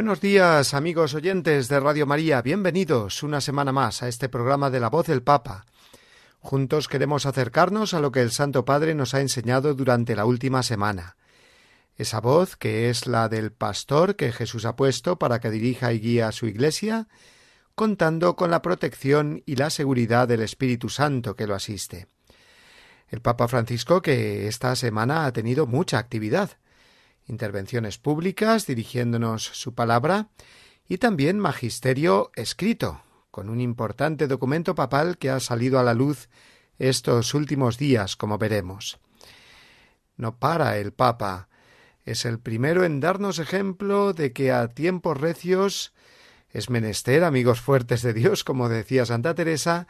Buenos días, amigos oyentes de Radio María. Bienvenidos una semana más a este programa de la voz del Papa. Juntos queremos acercarnos a lo que el Santo Padre nos ha enseñado durante la última semana. Esa voz que es la del pastor que Jesús ha puesto para que dirija y guíe a su Iglesia, contando con la protección y la seguridad del Espíritu Santo que lo asiste. El Papa Francisco que esta semana ha tenido mucha actividad intervenciones públicas dirigiéndonos su palabra y también magisterio escrito, con un importante documento papal que ha salido a la luz estos últimos días, como veremos. No para el Papa, es el primero en darnos ejemplo de que a tiempos recios es menester amigos fuertes de Dios, como decía Santa Teresa,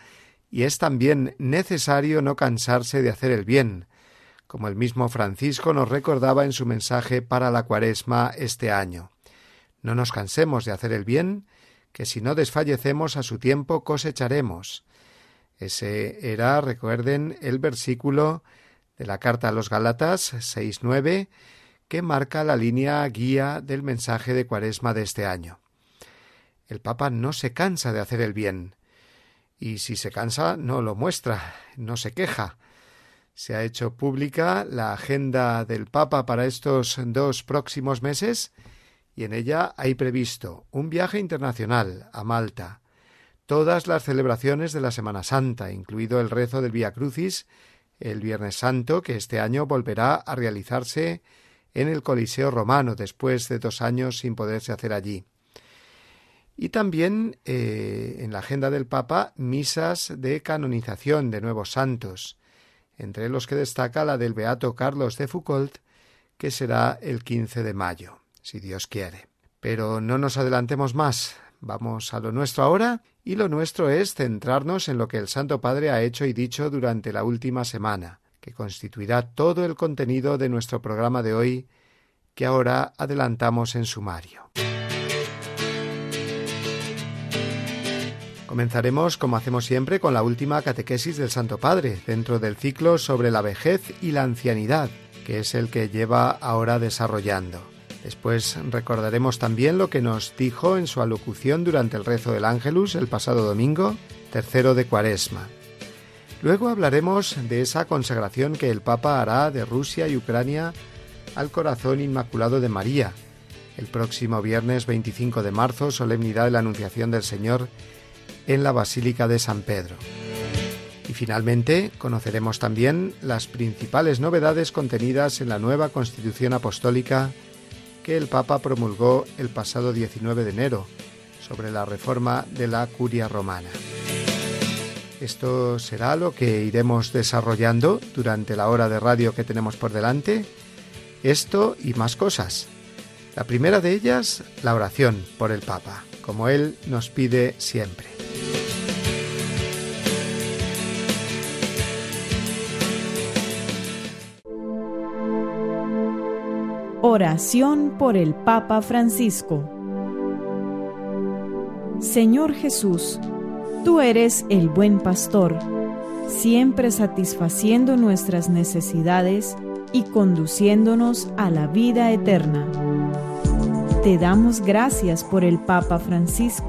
y es también necesario no cansarse de hacer el bien, como el mismo Francisco nos recordaba en su mensaje para la cuaresma este año. No nos cansemos de hacer el bien, que si no desfallecemos a su tiempo cosecharemos. Ese era, recuerden, el versículo de la carta a los Galatas 6.9, que marca la línea guía del mensaje de cuaresma de este año. El Papa no se cansa de hacer el bien, y si se cansa no lo muestra, no se queja, se ha hecho pública la agenda del Papa para estos dos próximos meses y en ella hay previsto un viaje internacional a Malta, todas las celebraciones de la Semana Santa, incluido el rezo del Vía Crucis, el Viernes Santo, que este año volverá a realizarse en el Coliseo Romano después de dos años sin poderse hacer allí. Y también eh, en la agenda del Papa misas de canonización de nuevos santos, entre los que destaca la del Beato Carlos de Foucault, que será el 15 de mayo, si Dios quiere. Pero no nos adelantemos más, vamos a lo nuestro ahora, y lo nuestro es centrarnos en lo que el Santo Padre ha hecho y dicho durante la última semana, que constituirá todo el contenido de nuestro programa de hoy, que ahora adelantamos en sumario. Comenzaremos, como hacemos siempre, con la última catequesis del Santo Padre, dentro del ciclo sobre la vejez y la ancianidad, que es el que lleva ahora desarrollando. Después recordaremos también lo que nos dijo en su alocución durante el rezo del Ángelus el pasado domingo, tercero de Cuaresma. Luego hablaremos de esa consagración que el Papa hará de Rusia y Ucrania al corazón inmaculado de María, el próximo viernes 25 de marzo, solemnidad de la Anunciación del Señor en la Basílica de San Pedro. Y finalmente conoceremos también las principales novedades contenidas en la nueva Constitución Apostólica que el Papa promulgó el pasado 19 de enero sobre la reforma de la curia romana. Esto será lo que iremos desarrollando durante la hora de radio que tenemos por delante. Esto y más cosas. La primera de ellas, la oración por el Papa, como él nos pide siempre. Oración por el Papa Francisco Señor Jesús, tú eres el buen pastor, siempre satisfaciendo nuestras necesidades y conduciéndonos a la vida eterna. Te damos gracias por el Papa Francisco,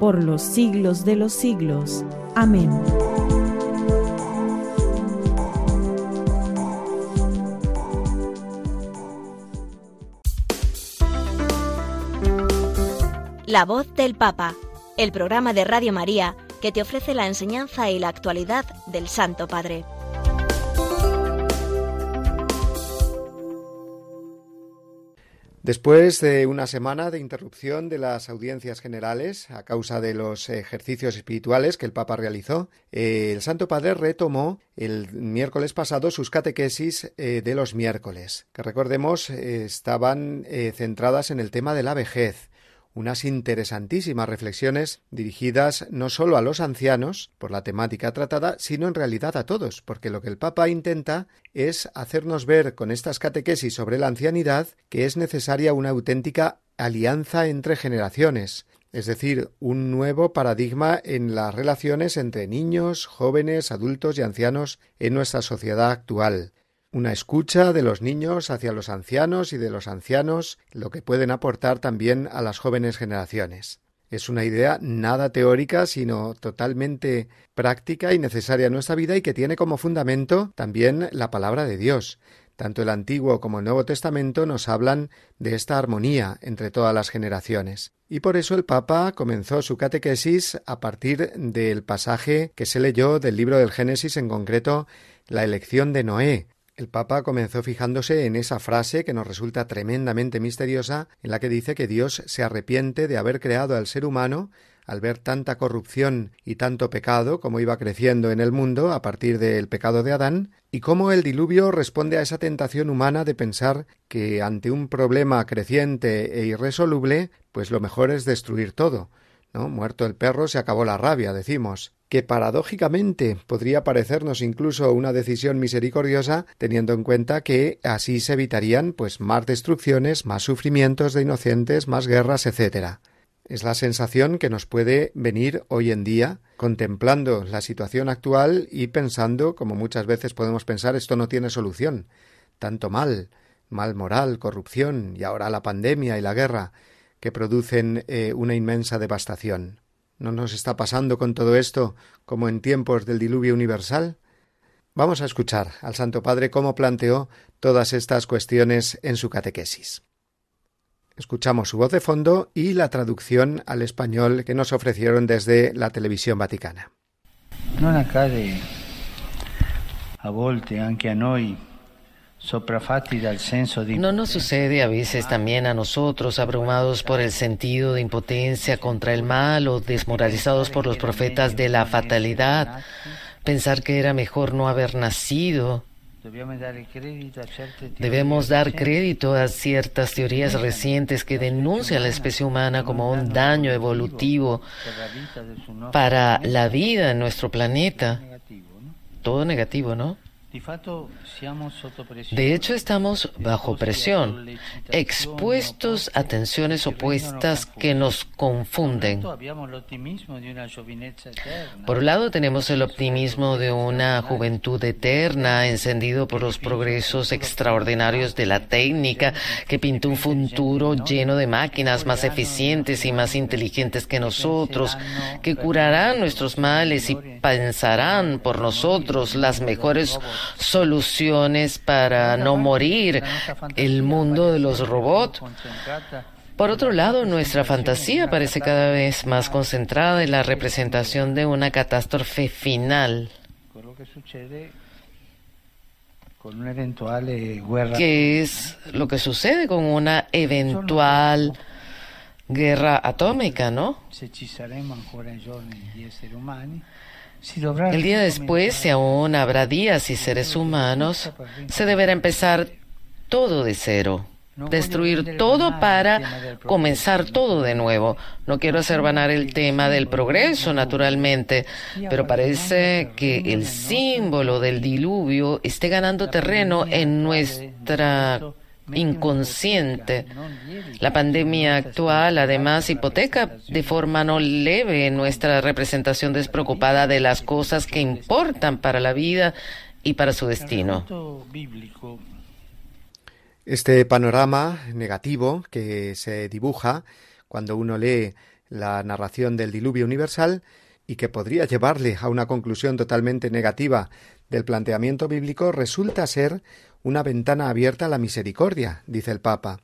por los siglos de los siglos. Amén. La voz del Papa, el programa de Radio María que te ofrece la enseñanza y la actualidad del Santo Padre. Después de una semana de interrupción de las audiencias generales a causa de los ejercicios espirituales que el Papa realizó, eh, el Santo Padre retomó el miércoles pasado sus catequesis eh, de los miércoles, que recordemos eh, estaban centradas en el tema de la vejez, unas interesantísimas reflexiones dirigidas no solo a los ancianos por la temática tratada, sino en realidad a todos, porque lo que el Papa intenta es hacernos ver con estas catequesis sobre la ancianidad que es necesaria una auténtica alianza entre generaciones, es decir, un nuevo paradigma en las relaciones entre niños, jóvenes, adultos y ancianos en nuestra sociedad actual, una escucha de los niños hacia los ancianos y de los ancianos, lo que pueden aportar también a las jóvenes generaciones. Es una idea nada teórica, sino totalmente práctica y necesaria en nuestra vida y que tiene como fundamento también la palabra de Dios. Tanto el Antiguo como el Nuevo Testamento nos hablan de esta armonía entre todas las generaciones. Y por eso el Papa comenzó su catequesis a partir del pasaje que se leyó del libro del Génesis, en concreto la elección de Noé, el Papa comenzó fijándose en esa frase que nos resulta tremendamente misteriosa, en la que dice que Dios se arrepiente de haber creado al ser humano al ver tanta corrupción y tanto pecado como iba creciendo en el mundo a partir del pecado de Adán, y cómo el diluvio responde a esa tentación humana de pensar que ante un problema creciente e irresoluble, pues lo mejor es destruir todo. ¿No? Muerto el perro se acabó la rabia, decimos que paradójicamente podría parecernos incluso una decisión misericordiosa, teniendo en cuenta que así se evitarían pues más destrucciones, más sufrimientos de inocentes, más guerras, etc. Es la sensación que nos puede venir hoy en día contemplando la situación actual y pensando, como muchas veces podemos pensar, esto no tiene solución. Tanto mal, mal moral, corrupción y ahora la pandemia y la guerra que producen eh, una inmensa devastación. ¿No nos está pasando con todo esto como en tiempos del diluvio universal? Vamos a escuchar al Santo Padre cómo planteó todas estas cuestiones en su catequesis. Escuchamos su voz de fondo y la traducción al español que nos ofrecieron desde la televisión vaticana. No a volte anche a noi no nos sucede a veces también a nosotros, abrumados por el sentido de impotencia contra el mal o desmoralizados por los profetas de la fatalidad, pensar que era mejor no haber nacido. Debemos dar crédito a ciertas teorías recientes que denuncian la especie humana como un daño evolutivo para la vida en nuestro planeta. Todo negativo, ¿no? De hecho, estamos bajo presión, expuestos a tensiones opuestas que nos confunden. Por un lado, tenemos el optimismo de una juventud eterna, encendido por los progresos extraordinarios de la técnica, que pinta un futuro lleno de máquinas más eficientes y más inteligentes que nosotros, que curarán nuestros males y pensarán por nosotros las mejores soluciones para no morir, el mundo de los robots. Por otro lado, nuestra fantasía parece cada vez más concentrada en la representación de una catástrofe final. ¿Qué es lo que sucede con una eventual guerra atómica, no? El día después, si aún habrá días y seres humanos, se deberá empezar todo de cero, destruir todo para comenzar todo de nuevo. No quiero hacer vanar el tema del progreso, naturalmente, pero parece que el símbolo del diluvio esté ganando terreno en nuestra inconsciente. La pandemia actual, además, hipoteca de forma no leve nuestra representación despreocupada de las cosas que importan para la vida y para su destino. Este panorama negativo que se dibuja cuando uno lee la narración del diluvio universal y que podría llevarle a una conclusión totalmente negativa del planteamiento bíblico resulta ser una ventana abierta a la misericordia, dice el Papa.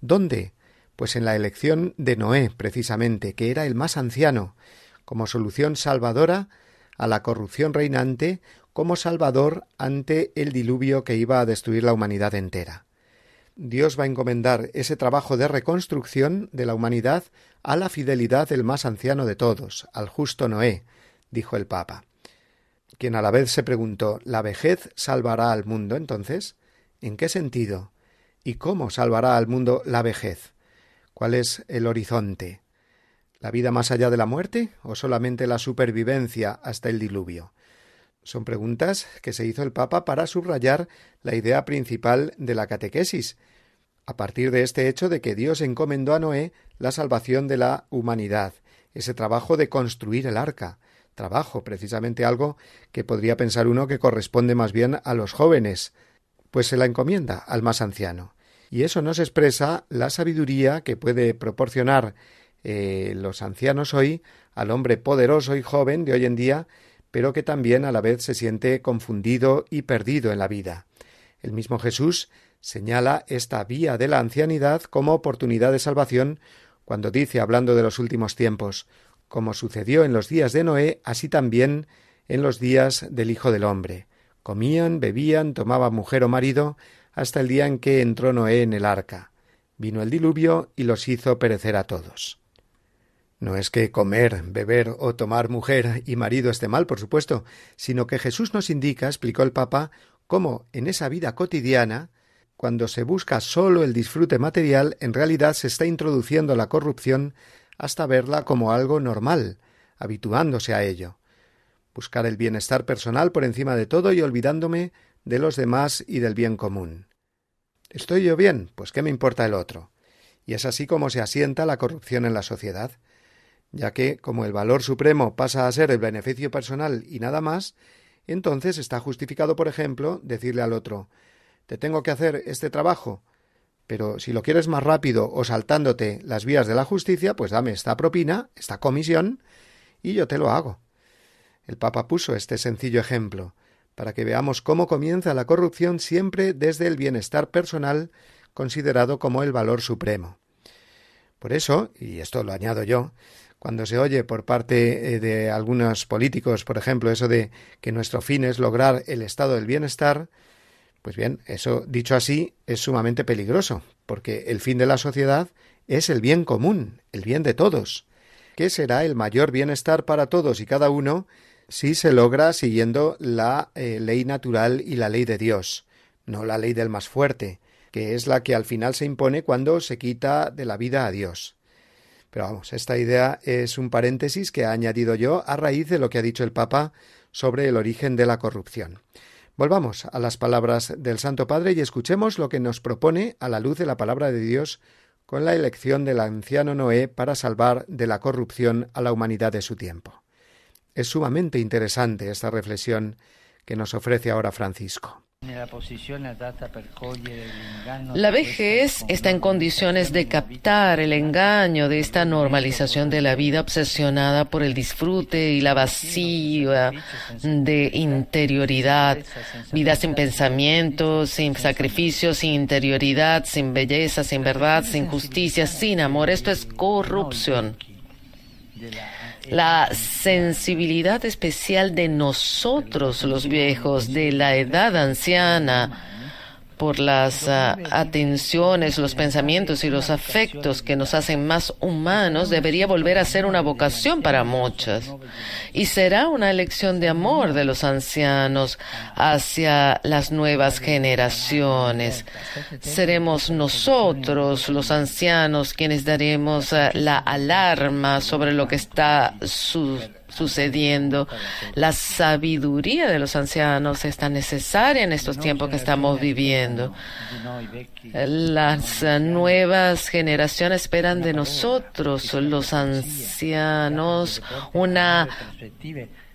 ¿Dónde? Pues en la elección de Noé, precisamente, que era el más anciano, como solución salvadora a la corrupción reinante, como salvador ante el diluvio que iba a destruir la humanidad entera. Dios va a encomendar ese trabajo de reconstrucción de la humanidad a la fidelidad del más anciano de todos, al justo Noé, dijo el Papa, quien a la vez se preguntó ¿La vejez salvará al mundo entonces? ¿En qué sentido? ¿Y cómo salvará al mundo la vejez? ¿Cuál es el horizonte? ¿La vida más allá de la muerte o solamente la supervivencia hasta el diluvio? Son preguntas que se hizo el Papa para subrayar la idea principal de la catequesis, a partir de este hecho de que Dios encomendó a Noé la salvación de la humanidad, ese trabajo de construir el arca, trabajo, precisamente algo que podría pensar uno que corresponde más bien a los jóvenes, pues se la encomienda al más anciano. Y eso nos expresa la sabiduría que puede proporcionar eh, los ancianos hoy al hombre poderoso y joven de hoy en día pero que también a la vez se siente confundido y perdido en la vida. El mismo Jesús señala esta vía de la ancianidad como oportunidad de salvación cuando dice, hablando de los últimos tiempos, como sucedió en los días de Noé, así también en los días del Hijo del Hombre. Comían, bebían, tomaban mujer o marido, hasta el día en que entró Noé en el arca. Vino el diluvio y los hizo perecer a todos. No es que comer, beber o tomar mujer y marido esté mal, por supuesto, sino que Jesús nos indica, explicó el Papa, cómo en esa vida cotidiana, cuando se busca sólo el disfrute material, en realidad se está introduciendo la corrupción hasta verla como algo normal, habituándose a ello. Buscar el bienestar personal por encima de todo y olvidándome de los demás y del bien común. ¿Estoy yo bien? Pues qué me importa el otro. Y es así como se asienta la corrupción en la sociedad ya que, como el valor supremo pasa a ser el beneficio personal y nada más, entonces está justificado, por ejemplo, decirle al otro te tengo que hacer este trabajo, pero si lo quieres más rápido o saltándote las vías de la justicia, pues dame esta propina, esta comisión, y yo te lo hago. El Papa puso este sencillo ejemplo, para que veamos cómo comienza la corrupción siempre desde el bienestar personal considerado como el valor supremo. Por eso, y esto lo añado yo, cuando se oye por parte eh, de algunos políticos, por ejemplo, eso de que nuestro fin es lograr el estado del bienestar, pues bien, eso dicho así es sumamente peligroso, porque el fin de la sociedad es el bien común, el bien de todos. ¿Qué será el mayor bienestar para todos y cada uno si se logra siguiendo la eh, ley natural y la ley de Dios, no la ley del más fuerte, que es la que al final se impone cuando se quita de la vida a Dios. Pero vamos, esta idea es un paréntesis que ha añadido yo a raíz de lo que ha dicho el Papa sobre el origen de la corrupción. Volvamos a las palabras del Santo Padre y escuchemos lo que nos propone a la luz de la palabra de Dios con la elección del anciano Noé para salvar de la corrupción a la humanidad de su tiempo. Es sumamente interesante esta reflexión que nos ofrece ahora Francisco. La vejez está en condiciones de captar el engaño de esta normalización de la vida obsesionada por el disfrute y la vacía de interioridad. Vida sin pensamiento, sin sacrificio, sin interioridad, sin belleza, sin verdad, sin justicia, sin amor. Esto es corrupción la sensibilidad especial de nosotros los viejos, de la edad anciana, por las ah, atenciones, los pensamientos y los afectos que nos hacen más humanos, debería volver a ser una vocación para muchas. Y será una elección de amor de los ancianos hacia las nuevas generaciones. Seremos nosotros, los ancianos, quienes daremos ah, la alarma sobre lo que está sucediendo sucediendo. La sabiduría de los ancianos es tan necesaria en estos tiempos que estamos viviendo. Las nuevas generaciones esperan de nosotros, los ancianos, una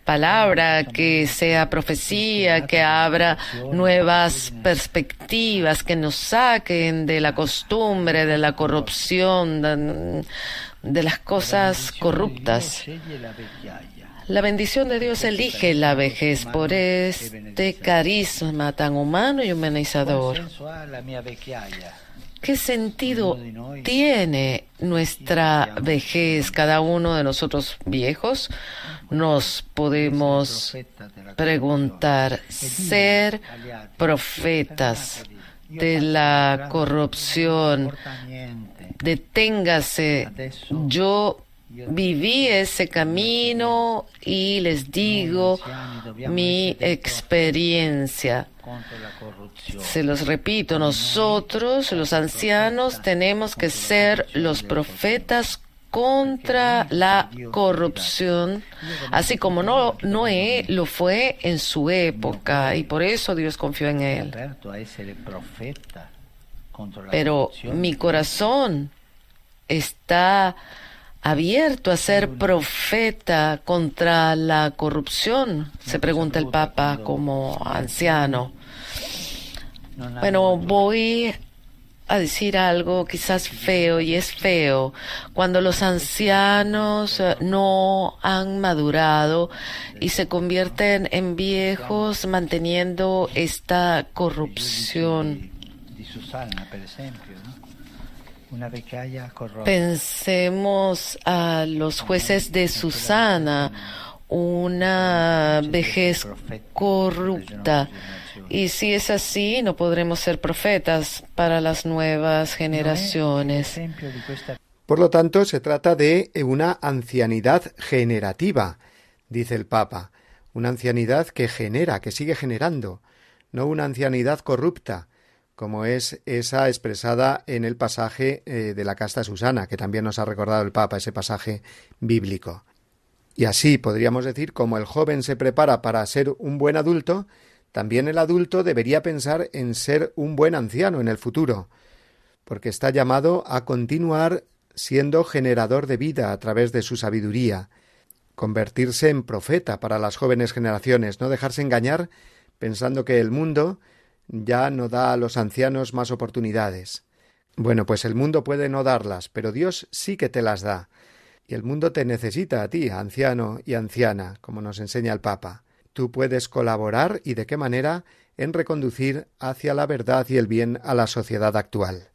palabra, que sea profecía, que abra nuevas perspectivas, que nos saquen de la costumbre, de la corrupción, de las cosas corruptas. La bendición de Dios elige la vejez. por este carisma tan humano y humanizador. ¿Qué sentido tiene nuestra vejez? Cada uno de nosotros viejos nos podemos preguntar, ser profetas de la corrupción, deténgase. Yo viví ese camino y les digo mi experiencia. Se los repito, nosotros, los ancianos, tenemos que ser los profetas contra la corrupción, así como no, Noé lo fue en su época y por eso Dios confió en él. Pero mi corazón está abierto a ser profeta contra la corrupción, se pregunta el Papa como anciano. Bueno, voy a decir algo quizás feo y es feo. Cuando los ancianos no han madurado y se convierten en viejos manteniendo esta corrupción. Pensemos a los jueces de Susana, una vejez corrupta. Y si es así, no podremos ser profetas para las nuevas generaciones. Por lo tanto, se trata de una ancianidad generativa, dice el Papa, una ancianidad que genera, que sigue generando, no una ancianidad corrupta, como es esa expresada en el pasaje eh, de la casta Susana, que también nos ha recordado el Papa, ese pasaje bíblico. Y así podríamos decir, como el joven se prepara para ser un buen adulto, también el adulto debería pensar en ser un buen anciano en el futuro, porque está llamado a continuar siendo generador de vida a través de su sabiduría, convertirse en profeta para las jóvenes generaciones, no dejarse engañar pensando que el mundo ya no da a los ancianos más oportunidades. Bueno, pues el mundo puede no darlas, pero Dios sí que te las da. Y el mundo te necesita a ti, anciano y anciana, como nos enseña el Papa. Tú puedes colaborar y de qué manera en reconducir hacia la verdad y el bien a la sociedad actual.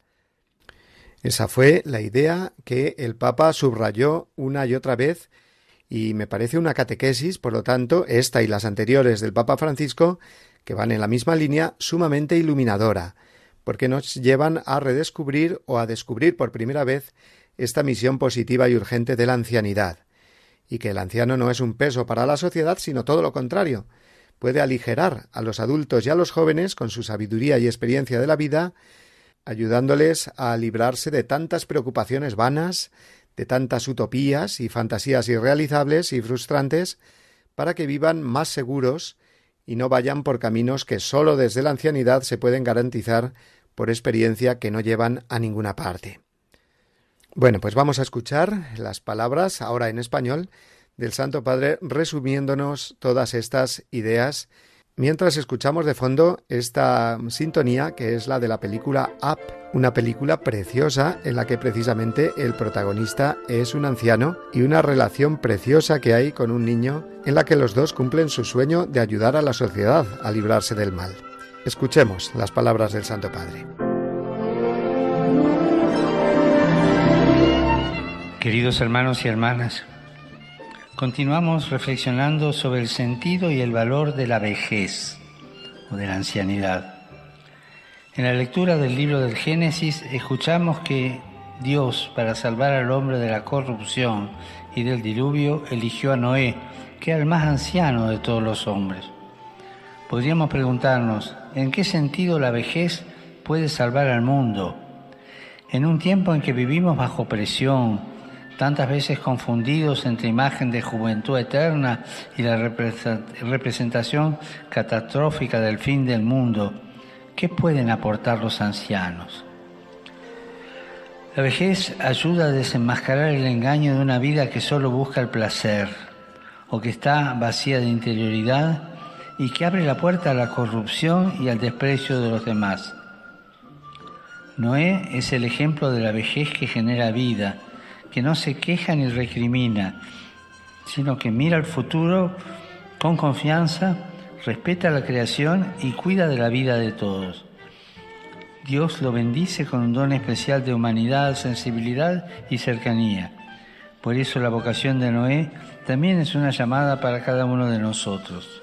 Esa fue la idea que el Papa subrayó una y otra vez y me parece una catequesis, por lo tanto, esta y las anteriores del Papa Francisco que van en la misma línea, sumamente iluminadora, porque nos llevan a redescubrir o a descubrir por primera vez esta misión positiva y urgente de la ancianidad, y que el anciano no es un peso para la sociedad, sino todo lo contrario, puede aligerar a los adultos y a los jóvenes con su sabiduría y experiencia de la vida, ayudándoles a librarse de tantas preocupaciones vanas, de tantas utopías y fantasías irrealizables y frustrantes, para que vivan más seguros y no vayan por caminos que sólo desde la ancianidad se pueden garantizar por experiencia que no llevan a ninguna parte. Bueno, pues vamos a escuchar las palabras, ahora en español, del Santo Padre resumiéndonos todas estas ideas mientras escuchamos de fondo esta sintonía que es la de la película Up, una película preciosa en la que precisamente el protagonista es un anciano y una relación preciosa que hay con un niño en la que los dos cumplen su sueño de ayudar a la sociedad a librarse del mal. Escuchemos las palabras del Santo Padre. Queridos hermanos y hermanas, Continuamos reflexionando sobre el sentido y el valor de la vejez o de la ancianidad. En la lectura del libro del Génesis escuchamos que Dios, para salvar al hombre de la corrupción y del diluvio, eligió a Noé, que era el más anciano de todos los hombres. Podríamos preguntarnos, ¿en qué sentido la vejez puede salvar al mundo? En un tiempo en que vivimos bajo presión, tantas veces confundidos entre imagen de juventud eterna y la representación catastrófica del fin del mundo, ¿qué pueden aportar los ancianos? La vejez ayuda a desenmascarar el engaño de una vida que solo busca el placer o que está vacía de interioridad y que abre la puerta a la corrupción y al desprecio de los demás. Noé es el ejemplo de la vejez que genera vida, que no se queja ni recrimina, sino que mira al futuro con confianza, respeta la creación y cuida de la vida de todos. Dios lo bendice con un don especial de humanidad, sensibilidad y cercanía. Por eso la vocación de Noé también es una llamada para cada uno de nosotros.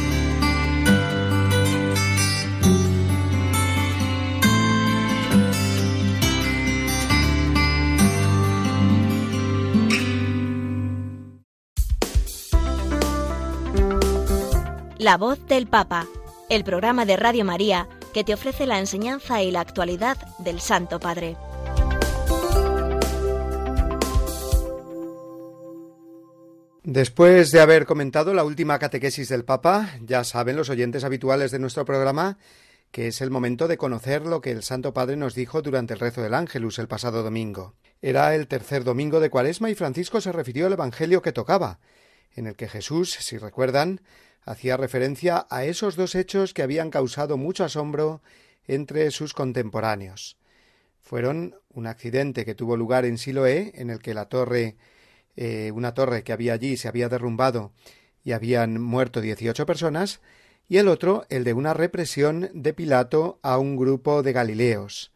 La voz del Papa, el programa de Radio María que te ofrece la enseñanza y la actualidad del Santo Padre. Después de haber comentado la última catequesis del Papa, ya saben los oyentes habituales de nuestro programa que es el momento de conocer lo que el Santo Padre nos dijo durante el rezo del Ángelus el pasado domingo. Era el tercer domingo de Cuaresma y Francisco se refirió al Evangelio que tocaba, en el que Jesús, si recuerdan, hacía referencia a esos dos hechos que habían causado mucho asombro entre sus contemporáneos. Fueron un accidente que tuvo lugar en Siloé, en el que la torre, eh, una torre que había allí se había derrumbado y habían muerto dieciocho personas, y el otro, el de una represión de Pilato a un grupo de Galileos.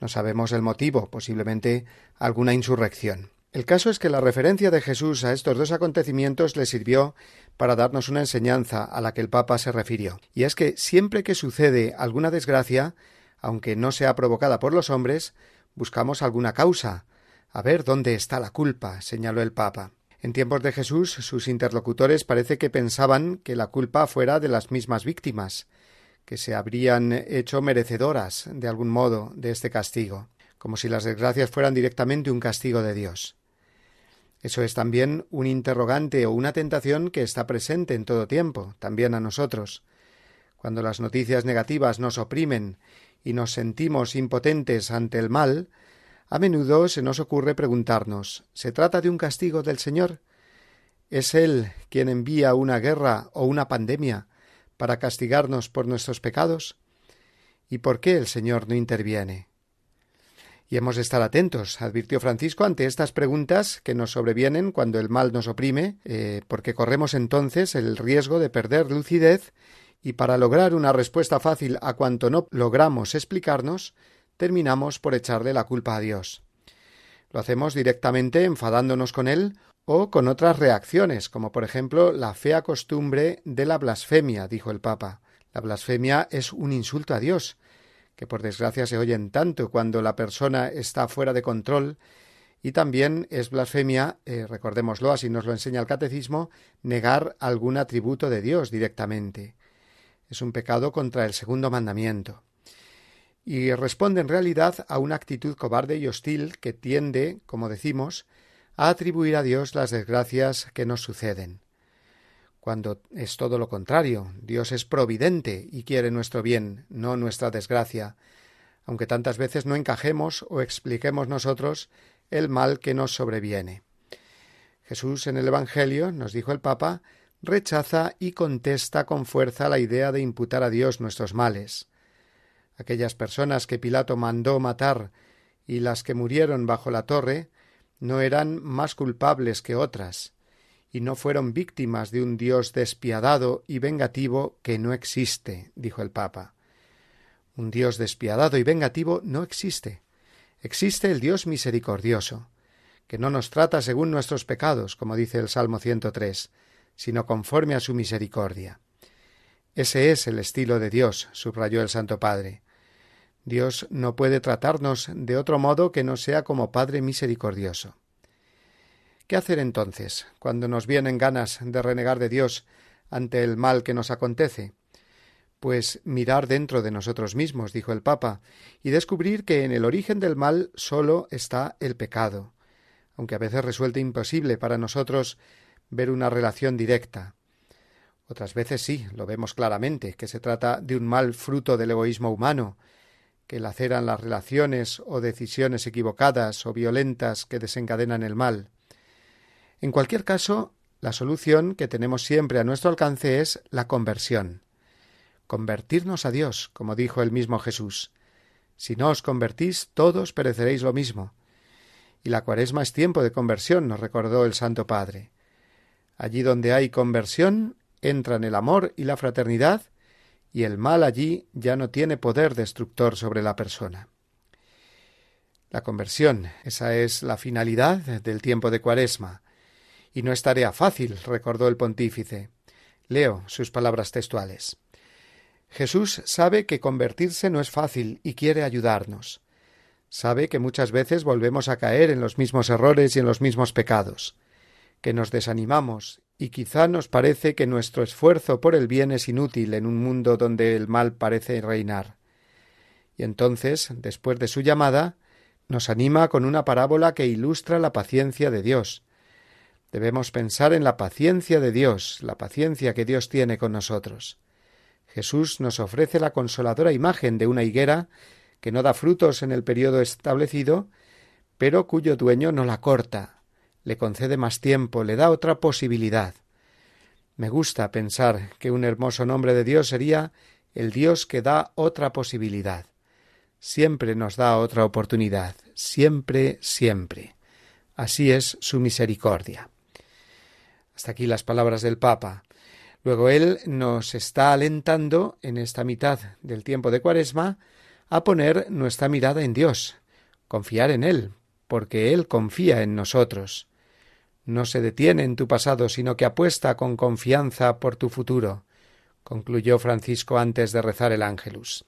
No sabemos el motivo, posiblemente alguna insurrección. El caso es que la referencia de Jesús a estos dos acontecimientos le sirvió para darnos una enseñanza a la que el Papa se refirió, y es que siempre que sucede alguna desgracia, aunque no sea provocada por los hombres, buscamos alguna causa. A ver dónde está la culpa, señaló el Papa. En tiempos de Jesús, sus interlocutores parece que pensaban que la culpa fuera de las mismas víctimas, que se habrían hecho merecedoras, de algún modo, de este castigo, como si las desgracias fueran directamente un castigo de Dios. Eso es también un interrogante o una tentación que está presente en todo tiempo, también a nosotros. Cuando las noticias negativas nos oprimen y nos sentimos impotentes ante el mal, a menudo se nos ocurre preguntarnos ¿Se trata de un castigo del Señor? ¿Es Él quien envía una guerra o una pandemia para castigarnos por nuestros pecados? ¿Y por qué el Señor no interviene? Y hemos de estar atentos, advirtió Francisco, ante estas preguntas que nos sobrevienen cuando el mal nos oprime, eh, porque corremos entonces el riesgo de perder lucidez y para lograr una respuesta fácil a cuanto no logramos explicarnos, terminamos por echarle la culpa a Dios. Lo hacemos directamente enfadándonos con Él o con otras reacciones, como por ejemplo la fea costumbre de la blasfemia, dijo el Papa. La blasfemia es un insulto a Dios, que por desgracia se oyen tanto cuando la persona está fuera de control, y también es blasfemia, eh, recordémoslo, así nos lo enseña el catecismo, negar algún atributo de Dios directamente. Es un pecado contra el segundo mandamiento. Y responde en realidad a una actitud cobarde y hostil que tiende, como decimos, a atribuir a Dios las desgracias que nos suceden cuando es todo lo contrario. Dios es providente y quiere nuestro bien, no nuestra desgracia, aunque tantas veces no encajemos o expliquemos nosotros el mal que nos sobreviene. Jesús en el Evangelio, nos dijo el Papa, rechaza y contesta con fuerza la idea de imputar a Dios nuestros males. Aquellas personas que Pilato mandó matar y las que murieron bajo la torre no eran más culpables que otras, y no fueron víctimas de un Dios despiadado y vengativo que no existe, dijo el Papa. Un Dios despiadado y vengativo no existe. Existe el Dios misericordioso, que no nos trata según nuestros pecados, como dice el Salmo 103, sino conforme a su misericordia. Ese es el estilo de Dios, subrayó el Santo Padre. Dios no puede tratarnos de otro modo que no sea como Padre misericordioso. ¿Qué hacer entonces cuando nos vienen ganas de renegar de Dios ante el mal que nos acontece? Pues mirar dentro de nosotros mismos, dijo el Papa, y descubrir que en el origen del mal solo está el pecado, aunque a veces resulte imposible para nosotros ver una relación directa. Otras veces sí, lo vemos claramente, que se trata de un mal fruto del egoísmo humano, que laceran las relaciones o decisiones equivocadas o violentas que desencadenan el mal. En cualquier caso, la solución que tenemos siempre a nuestro alcance es la conversión. Convertirnos a Dios, como dijo el mismo Jesús. Si no os convertís, todos pereceréis lo mismo. Y la cuaresma es tiempo de conversión, nos recordó el Santo Padre. Allí donde hay conversión, entran el amor y la fraternidad, y el mal allí ya no tiene poder destructor sobre la persona. La conversión, esa es la finalidad del tiempo de Cuaresma. Y no es tarea fácil, recordó el pontífice. Leo sus palabras textuales. Jesús sabe que convertirse no es fácil y quiere ayudarnos. Sabe que muchas veces volvemos a caer en los mismos errores y en los mismos pecados, que nos desanimamos y quizá nos parece que nuestro esfuerzo por el bien es inútil en un mundo donde el mal parece reinar. Y entonces, después de su llamada, nos anima con una parábola que ilustra la paciencia de Dios. Debemos pensar en la paciencia de Dios, la paciencia que Dios tiene con nosotros. Jesús nos ofrece la consoladora imagen de una higuera que no da frutos en el periodo establecido, pero cuyo dueño no la corta, le concede más tiempo, le da otra posibilidad. Me gusta pensar que un hermoso nombre de Dios sería el Dios que da otra posibilidad. Siempre nos da otra oportunidad, siempre, siempre. Así es su misericordia. Hasta aquí las palabras del Papa. Luego él nos está alentando en esta mitad del tiempo de Cuaresma a poner nuestra mirada en Dios, confiar en Él, porque Él confía en nosotros no se detiene en tu pasado, sino que apuesta con confianza por tu futuro, concluyó Francisco antes de rezar el ángelus.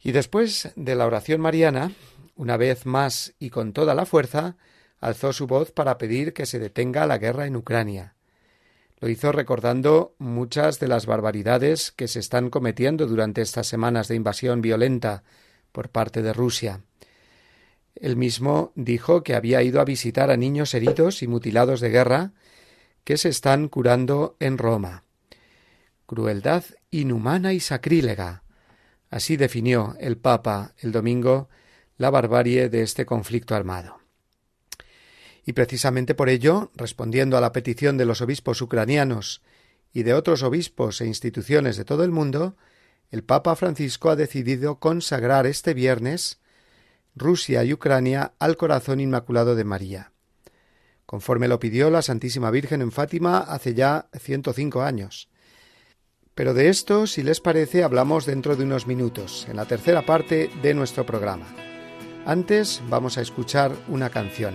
Y después de la oración mariana, una vez más y con toda la fuerza, alzó su voz para pedir que se detenga la guerra en Ucrania. Lo hizo recordando muchas de las barbaridades que se están cometiendo durante estas semanas de invasión violenta por parte de Rusia. Él mismo dijo que había ido a visitar a niños heridos y mutilados de guerra que se están curando en Roma. Crueldad inhumana y sacrílega. Así definió el Papa el domingo la barbarie de este conflicto armado. Y precisamente por ello, respondiendo a la petición de los obispos ucranianos y de otros obispos e instituciones de todo el mundo, el Papa Francisco ha decidido consagrar este viernes Rusia y Ucrania al corazón inmaculado de María, conforme lo pidió la Santísima Virgen en Fátima hace ya 105 años. Pero de esto, si les parece, hablamos dentro de unos minutos, en la tercera parte de nuestro programa. Antes vamos a escuchar una canción,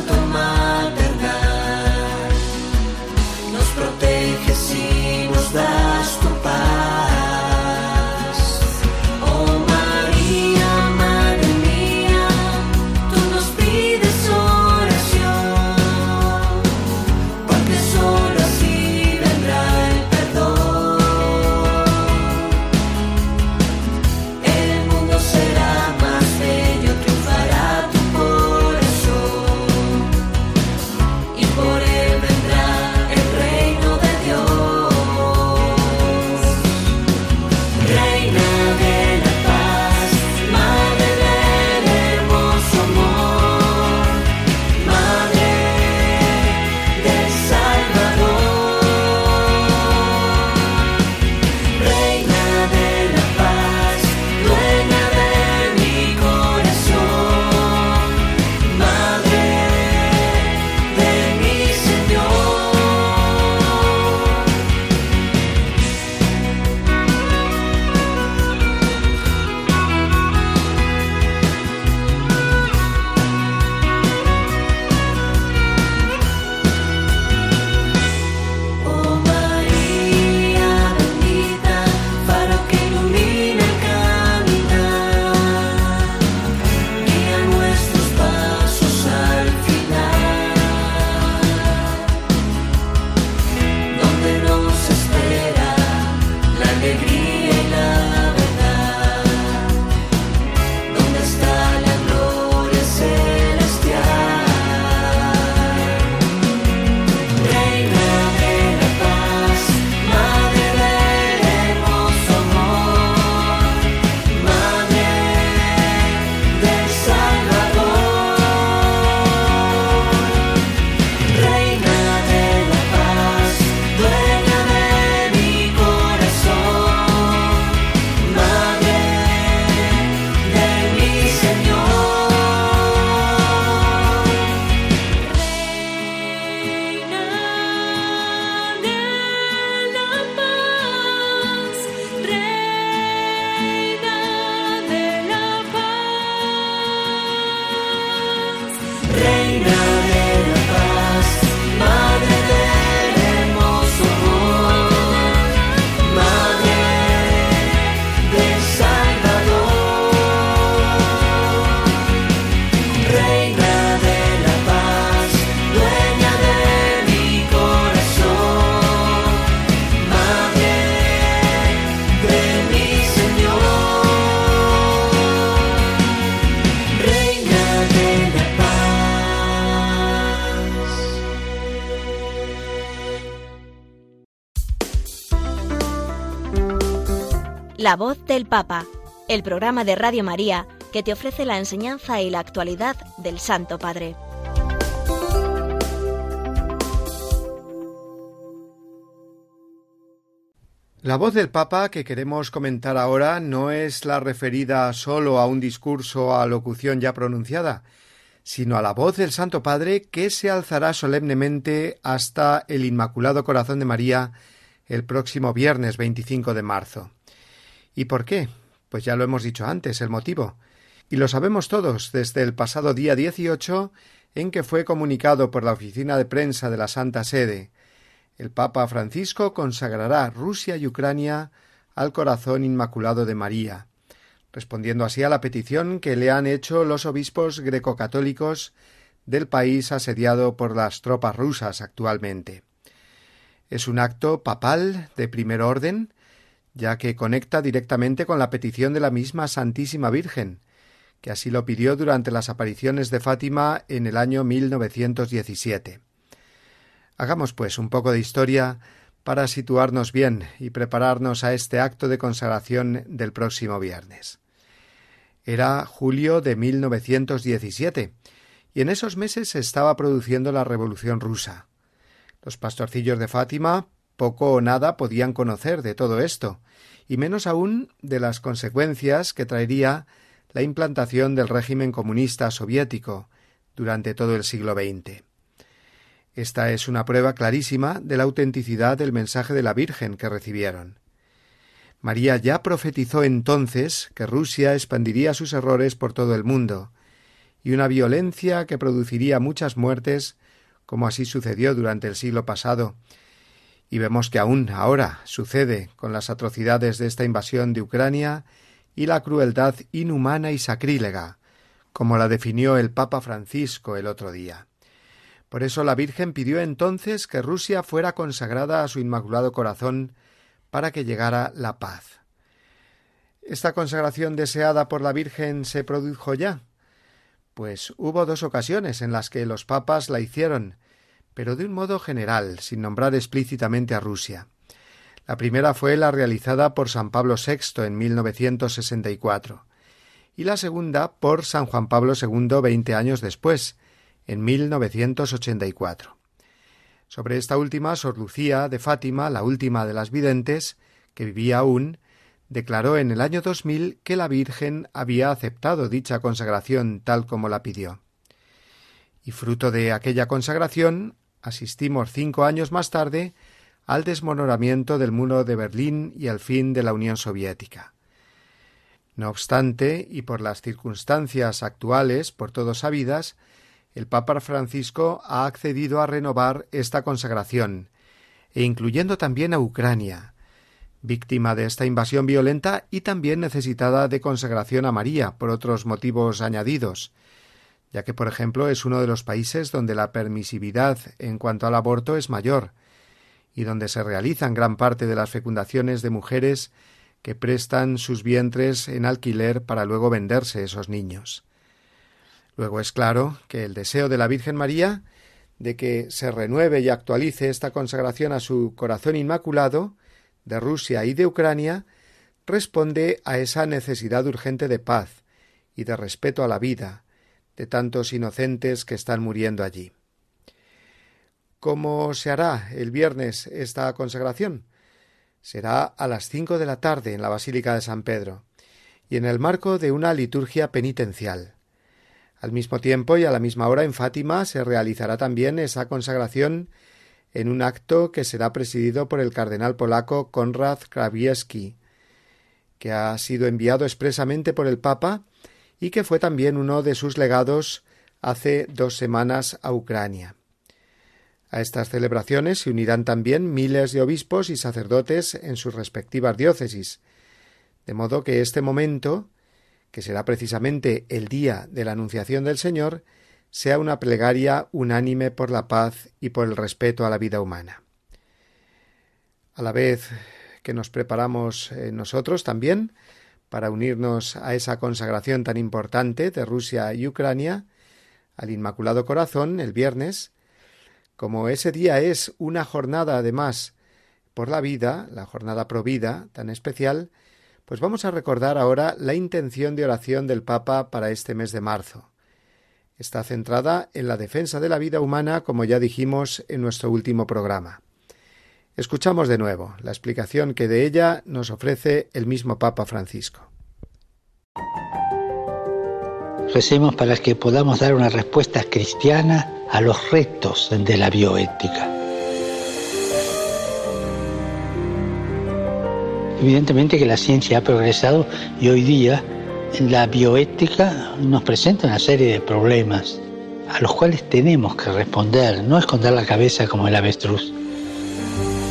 del Papa, el programa de Radio María que te ofrece la enseñanza y la actualidad del Santo Padre. La voz del Papa que queremos comentar ahora no es la referida solo a un discurso o a locución ya pronunciada, sino a la voz del Santo Padre que se alzará solemnemente hasta el Inmaculado Corazón de María el próximo viernes 25 de marzo. ¿Y por qué? Pues ya lo hemos dicho antes, el motivo. Y lo sabemos todos desde el pasado día 18 en que fue comunicado por la oficina de prensa de la Santa Sede el Papa Francisco consagrará Rusia y Ucrania al corazón inmaculado de María, respondiendo así a la petición que le han hecho los obispos grecocatólicos del país asediado por las tropas rusas actualmente. Es un acto papal de primer orden, ya que conecta directamente con la petición de la misma Santísima Virgen, que así lo pidió durante las apariciones de Fátima en el año 1917. Hagamos, pues, un poco de historia para situarnos bien y prepararnos a este acto de consagración del próximo viernes. Era julio de 1917, y en esos meses se estaba produciendo la Revolución rusa. Los pastorcillos de Fátima poco o nada podían conocer de todo esto, y menos aún de las consecuencias que traería la implantación del régimen comunista soviético durante todo el siglo XX. Esta es una prueba clarísima de la autenticidad del mensaje de la Virgen que recibieron. María ya profetizó entonces que Rusia expandiría sus errores por todo el mundo, y una violencia que produciría muchas muertes, como así sucedió durante el siglo pasado, y vemos que aún ahora sucede con las atrocidades de esta invasión de Ucrania y la crueldad inhumana y sacrílega, como la definió el Papa Francisco el otro día. Por eso la Virgen pidió entonces que Rusia fuera consagrada a su Inmaculado Corazón para que llegara la paz. ¿Esta consagración deseada por la Virgen se produjo ya? Pues hubo dos ocasiones en las que los papas la hicieron, pero de un modo general, sin nombrar explícitamente a Rusia. La primera fue la realizada por San Pablo VI en 1964 y la segunda por San Juan Pablo II veinte años después, en 1984. Sobre esta última, Sor Lucía de Fátima, la última de las videntes, que vivía aún, declaró en el año 2000 que la Virgen había aceptado dicha consagración tal como la pidió. Y fruto de aquella consagración, asistimos cinco años más tarde al desmoronamiento del muro de Berlín y al fin de la Unión Soviética. No obstante, y por las circunstancias actuales, por todos sabidas, el Papa Francisco ha accedido a renovar esta consagración, e incluyendo también a Ucrania, víctima de esta invasión violenta y también necesitada de consagración a María por otros motivos añadidos, ya que, por ejemplo, es uno de los países donde la permisividad en cuanto al aborto es mayor, y donde se realizan gran parte de las fecundaciones de mujeres que prestan sus vientres en alquiler para luego venderse esos niños. Luego es claro que el deseo de la Virgen María de que se renueve y actualice esta consagración a su corazón inmaculado de Rusia y de Ucrania responde a esa necesidad urgente de paz y de respeto a la vida de tantos inocentes que están muriendo allí. ¿Cómo se hará el viernes esta consagración? Será a las cinco de la tarde en la Basílica de San Pedro y en el marco de una liturgia penitencial. Al mismo tiempo y a la misma hora en Fátima se realizará también esa consagración en un acto que será presidido por el cardenal polaco Konrad Krawiecki, que ha sido enviado expresamente por el Papa y que fue también uno de sus legados hace dos semanas a Ucrania. A estas celebraciones se unirán también miles de obispos y sacerdotes en sus respectivas diócesis, de modo que este momento que será precisamente el día de la Anunciación del Señor, sea una plegaria unánime por la paz y por el respeto a la vida humana. A la vez que nos preparamos eh, nosotros también para unirnos a esa consagración tan importante de Rusia y Ucrania, al Inmaculado Corazón, el viernes, como ese día es una jornada además por la vida, la jornada pro vida tan especial, Pues vamos a recordar ahora la intención de oración del Papa para este mes de marzo. Está centrada en la defensa de la vida humana, como ya dijimos en nuestro último programa. Escuchamos de nuevo la explicación que de ella nos ofrece el mismo Papa Francisco. Recemos para que podamos dar una respuesta cristiana a los retos de la bioética. Evidentemente que la ciencia ha progresado y hoy día la bioética nos presenta una serie de problemas a los cuales tenemos que responder, no esconder la cabeza como el avestruz.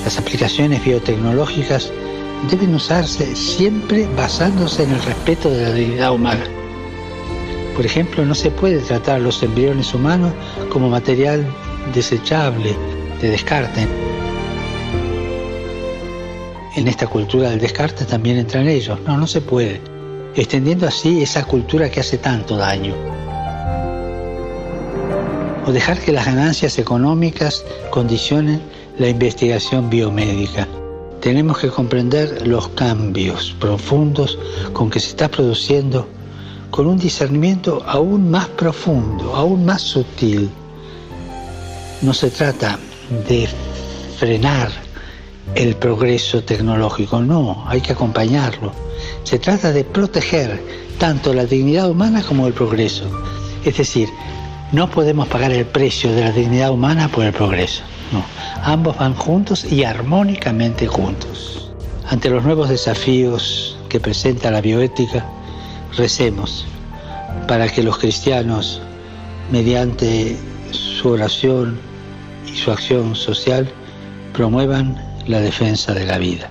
Las aplicaciones biotecnológicas deben usarse siempre basándose en el respeto de la dignidad humana. Por ejemplo, no se puede tratar los embriones humanos como material desechable, de descarte. En esta cultura del descarte también entran ellos. No, no se puede. Extendiendo así esa cultura que hace tanto daño. O dejar que las ganancias económicas condicionen la investigación biomédica. Tenemos que comprender los cambios profundos con que se está produciendo con un discernimiento aún más profundo, aún más sutil. No se trata de frenar el progreso tecnológico, no, hay que acompañarlo. Se trata de proteger tanto la dignidad humana como el progreso. Es decir, no podemos pagar el precio de la dignidad humana por el progreso. No, ambos van juntos y armónicamente juntos. Ante los nuevos desafíos que presenta la bioética, recemos para que los cristianos, mediante su oración y su acción social, promuevan la defensa de la vida.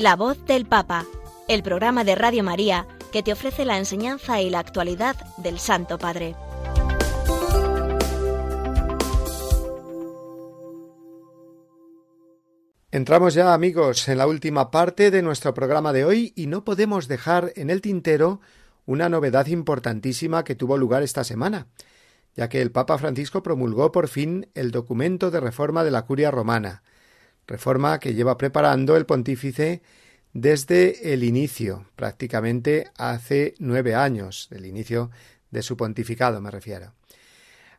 La voz del Papa, el programa de Radio María que te ofrece la enseñanza y la actualidad del Santo Padre. Entramos ya amigos en la última parte de nuestro programa de hoy y no podemos dejar en el tintero una novedad importantísima que tuvo lugar esta semana, ya que el Papa Francisco promulgó por fin el documento de reforma de la curia romana, reforma que lleva preparando el pontífice desde el inicio, prácticamente hace nueve años, del inicio de su pontificado me refiero.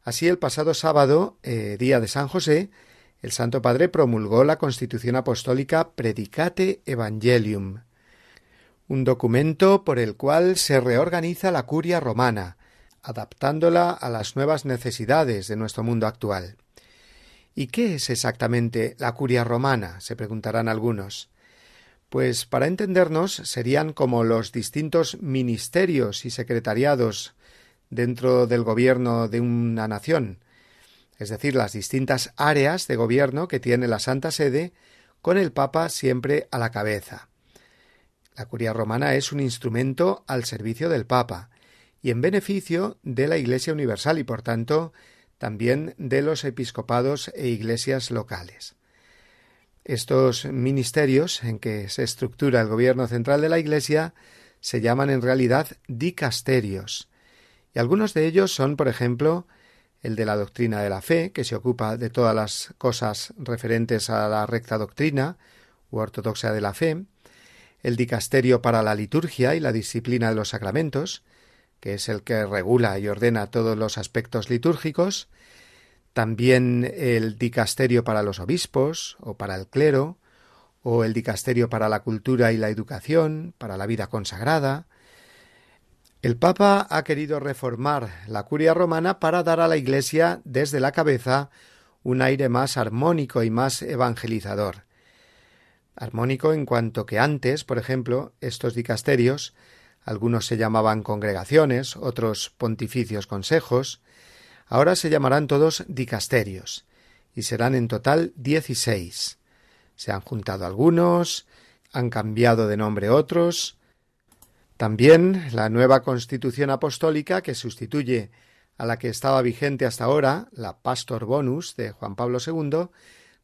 Así, el pasado sábado, eh, día de San José, el Santo Padre promulgó la Constitución Apostólica Predicate Evangelium, un documento por el cual se reorganiza la curia romana, adaptándola a las nuevas necesidades de nuestro mundo actual. ¿Y qué es exactamente la curia romana? se preguntarán algunos. Pues para entendernos serían como los distintos ministerios y secretariados dentro del gobierno de una nación, es decir, las distintas áreas de gobierno que tiene la Santa Sede, con el Papa siempre a la cabeza. La curia romana es un instrumento al servicio del Papa y en beneficio de la Iglesia Universal y por tanto también de los episcopados e iglesias locales. Estos ministerios en que se estructura el gobierno central de la Iglesia se llaman en realidad dicasterios, y algunos de ellos son, por ejemplo, el de la doctrina de la fe, que se ocupa de todas las cosas referentes a la recta doctrina u ortodoxia de la fe, el dicasterio para la liturgia y la disciplina de los sacramentos, que es el que regula y ordena todos los aspectos litúrgicos, también el dicasterio para los obispos o para el clero, o el dicasterio para la cultura y la educación, para la vida consagrada. El Papa ha querido reformar la curia romana para dar a la Iglesia desde la cabeza un aire más armónico y más evangelizador. Armónico en cuanto que antes, por ejemplo, estos dicasterios, algunos se llamaban congregaciones, otros pontificios consejos, ahora se llamarán todos dicasterios, y serán en total dieciséis. Se han juntado algunos, han cambiado de nombre otros. También la nueva Constitución Apostólica, que sustituye a la que estaba vigente hasta ahora, la Pastor Bonus de Juan Pablo II,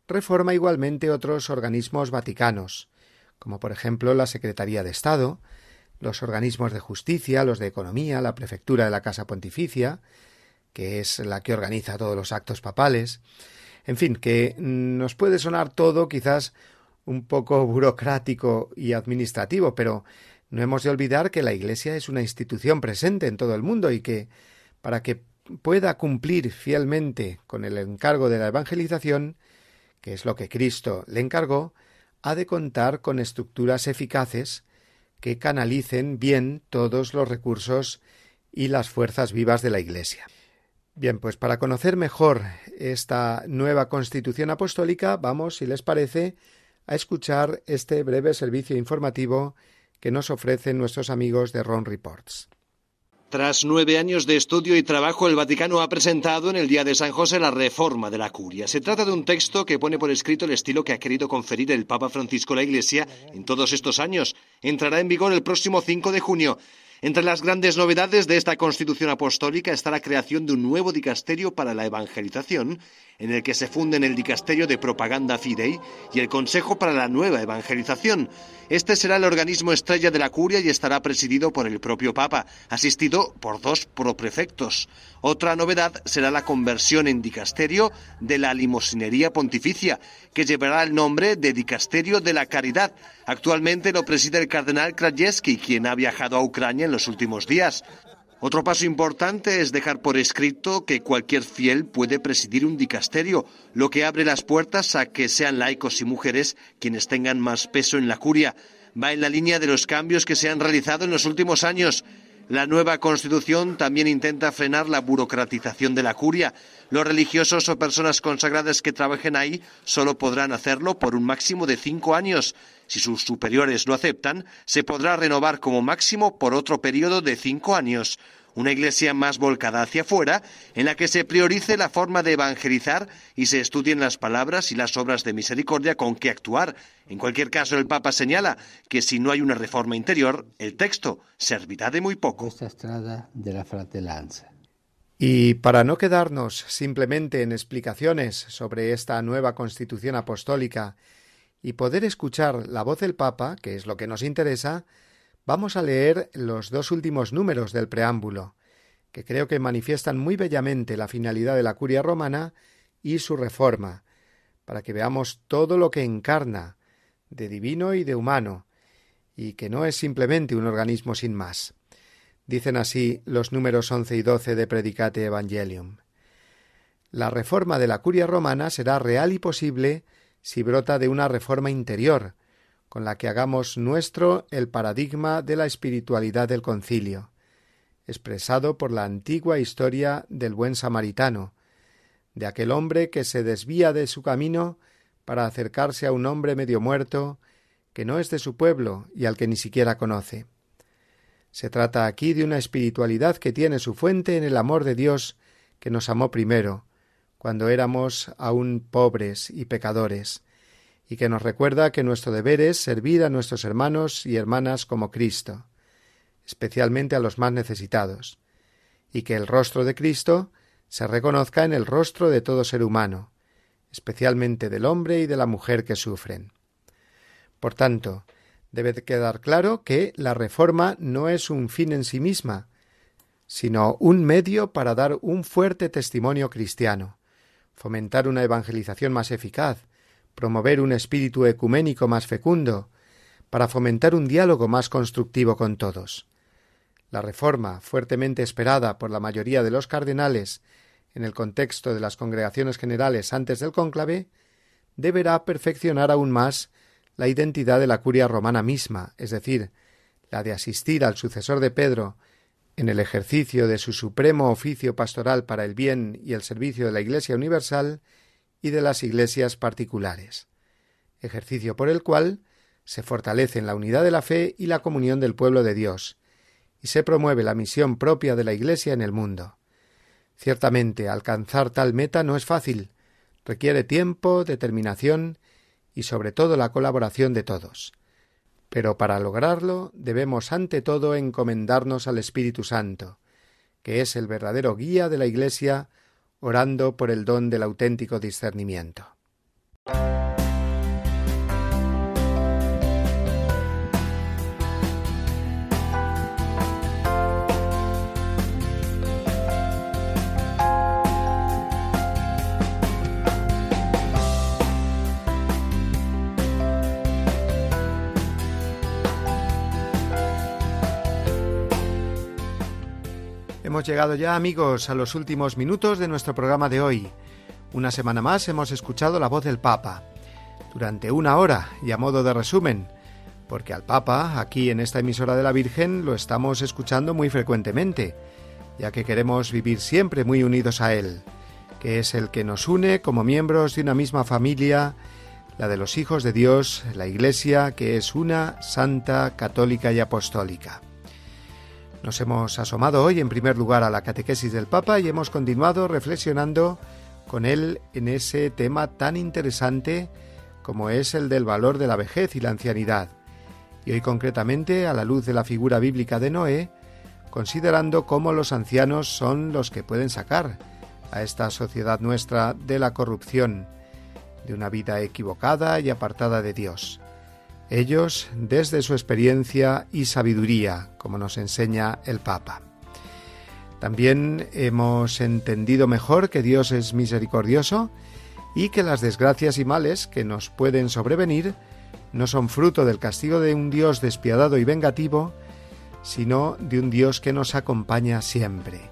reforma igualmente otros organismos vaticanos, como por ejemplo la Secretaría de Estado, los organismos de justicia, los de economía, la prefectura de la Casa Pontificia, que es la que organiza todos los actos papales, en fin, que nos puede sonar todo quizás un poco burocrático y administrativo, pero no hemos de olvidar que la Iglesia es una institución presente en todo el mundo y que, para que pueda cumplir fielmente con el encargo de la evangelización, que es lo que Cristo le encargó, ha de contar con estructuras eficaces que canalicen bien todos los recursos y las fuerzas vivas de la Iglesia. Bien, pues para conocer mejor esta nueva Constitución Apostólica, vamos, si les parece, a escuchar este breve servicio informativo que nos ofrecen nuestros amigos de Ron Reports. Tras nueve años de estudio y trabajo, el Vaticano ha presentado en el Día de San José la reforma de la curia. Se trata de un texto que pone por escrito el estilo que ha querido conferir el Papa Francisco a la Iglesia en todos estos años. Entrará en vigor el próximo 5 de junio. Entre las grandes novedades de esta Constitución Apostólica está la creación de un nuevo dicasterio para la evangelización, en el que se funden el dicasterio de propaganda fidei y el Consejo para la Nueva Evangelización. Este será el organismo estrella de la curia y estará presidido por el propio Papa, asistido por dos proprefectos. Otra novedad será la conversión en dicasterio de la limosinería pontificia, que llevará el nombre de Dicasterio de la Caridad. Actualmente lo preside el cardenal Krajewski, quien ha viajado a Ucrania en los últimos días. Otro paso importante es dejar por escrito que cualquier fiel puede presidir un dicasterio, lo que abre las puertas a que sean laicos y mujeres quienes tengan más peso en la curia. Va en la línea de los cambios que se han realizado en los últimos años. La nueva Constitución también intenta frenar la burocratización de la curia. Los religiosos o personas consagradas que trabajen ahí solo podrán hacerlo por un máximo de cinco años. Si sus superiores lo aceptan, se podrá renovar como máximo por otro periodo de cinco años una iglesia más volcada hacia afuera, en la que se priorice la forma de evangelizar y se estudien las palabras y las obras de misericordia con que actuar. En cualquier caso, el Papa señala que si no hay una reforma interior, el texto servirá de muy poco. Y para no quedarnos simplemente en explicaciones sobre esta nueva constitución apostólica y poder escuchar la voz del Papa, que es lo que nos interesa, Vamos a leer los dos últimos números del preámbulo, que creo que manifiestan muy bellamente la finalidad de la curia romana y su reforma, para que veamos todo lo que encarna, de divino y de humano, y que no es simplemente un organismo sin más. Dicen así los números once y doce de Predicate Evangelium. La reforma de la curia romana será real y posible si brota de una reforma interior, con la que hagamos nuestro el paradigma de la espiritualidad del concilio, expresado por la antigua historia del buen samaritano, de aquel hombre que se desvía de su camino para acercarse a un hombre medio muerto que no es de su pueblo y al que ni siquiera conoce. Se trata aquí de una espiritualidad que tiene su fuente en el amor de Dios que nos amó primero, cuando éramos aún pobres y pecadores, y que nos recuerda que nuestro deber es servir a nuestros hermanos y hermanas como Cristo, especialmente a los más necesitados, y que el rostro de Cristo se reconozca en el rostro de todo ser humano, especialmente del hombre y de la mujer que sufren. Por tanto, debe quedar claro que la reforma no es un fin en sí misma, sino un medio para dar un fuerte testimonio cristiano, fomentar una evangelización más eficaz, promover un espíritu ecuménico más fecundo, para fomentar un diálogo más constructivo con todos. La reforma, fuertemente esperada por la mayoría de los cardenales en el contexto de las congregaciones generales antes del cónclave, deberá perfeccionar aún más la identidad de la curia romana misma, es decir, la de asistir al sucesor de Pedro en el ejercicio de su supremo oficio pastoral para el bien y el servicio de la Iglesia universal y de las iglesias particulares, ejercicio por el cual se fortalece en la unidad de la fe y la comunión del pueblo de Dios, y se promueve la misión propia de la Iglesia en el mundo. Ciertamente, alcanzar tal meta no es fácil, requiere tiempo, determinación y sobre todo la colaboración de todos. Pero para lograrlo debemos ante todo encomendarnos al Espíritu Santo, que es el verdadero guía de la Iglesia, orando por el don del auténtico discernimiento. Hemos llegado ya, amigos, a los últimos minutos de nuestro programa de hoy. Una semana más hemos escuchado la voz del Papa. Durante una hora, y a modo de resumen, porque al Papa, aquí en esta emisora de la Virgen, lo estamos escuchando muy frecuentemente, ya que queremos vivir siempre muy unidos a Él, que es el que nos une como miembros de una misma familia, la de los hijos de Dios, la Iglesia, que es una, santa, católica y apostólica. Nos hemos asomado hoy en primer lugar a la catequesis del Papa y hemos continuado reflexionando con él en ese tema tan interesante como es el del valor de la vejez y la ancianidad. Y hoy concretamente a la luz de la figura bíblica de Noé, considerando cómo los ancianos son los que pueden sacar a esta sociedad nuestra de la corrupción, de una vida equivocada y apartada de Dios ellos desde su experiencia y sabiduría, como nos enseña el Papa. También hemos entendido mejor que Dios es misericordioso y que las desgracias y males que nos pueden sobrevenir no son fruto del castigo de un Dios despiadado y vengativo, sino de un Dios que nos acompaña siempre.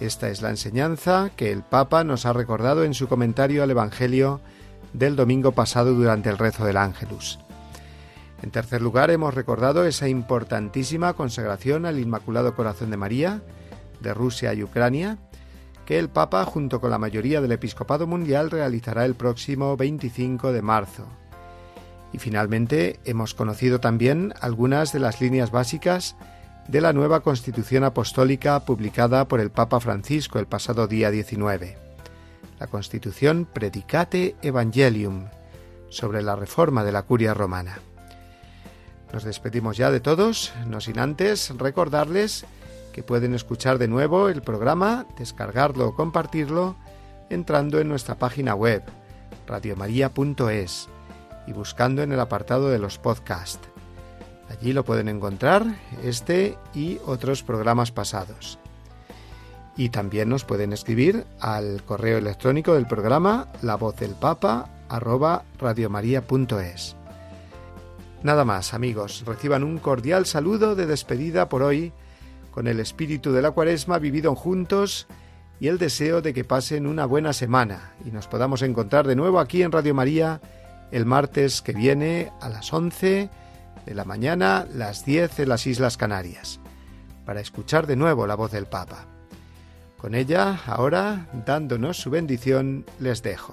Esta es la enseñanza que el Papa nos ha recordado en su comentario al Evangelio del domingo pasado durante el rezo del Ángelus. En tercer lugar, hemos recordado esa importantísima consagración al Inmaculado Corazón de María de Rusia y Ucrania, que el Papa, junto con la mayoría del Episcopado Mundial, realizará el próximo 25 de marzo. Y finalmente, hemos conocido también algunas de las líneas básicas de la nueva Constitución Apostólica publicada por el Papa Francisco el pasado día 19. La Constitución Predicate Evangelium, sobre la reforma de la curia romana. Nos despedimos ya de todos, no sin antes recordarles que pueden escuchar de nuevo el programa, descargarlo o compartirlo entrando en nuestra página web radiomaria.es y buscando en el apartado de los podcasts. Allí lo pueden encontrar este y otros programas pasados. Y también nos pueden escribir al correo electrónico del programa la voz del papa arroba radiomaria.es. Nada más, amigos, reciban un cordial saludo de despedida por hoy, con el espíritu de la cuaresma vivido juntos y el deseo de que pasen una buena semana y nos podamos encontrar de nuevo aquí en Radio María el martes que viene a las 11 de la mañana, las 10 en las Islas Canarias, para escuchar de nuevo la voz del Papa. Con ella, ahora, dándonos su bendición, les dejo.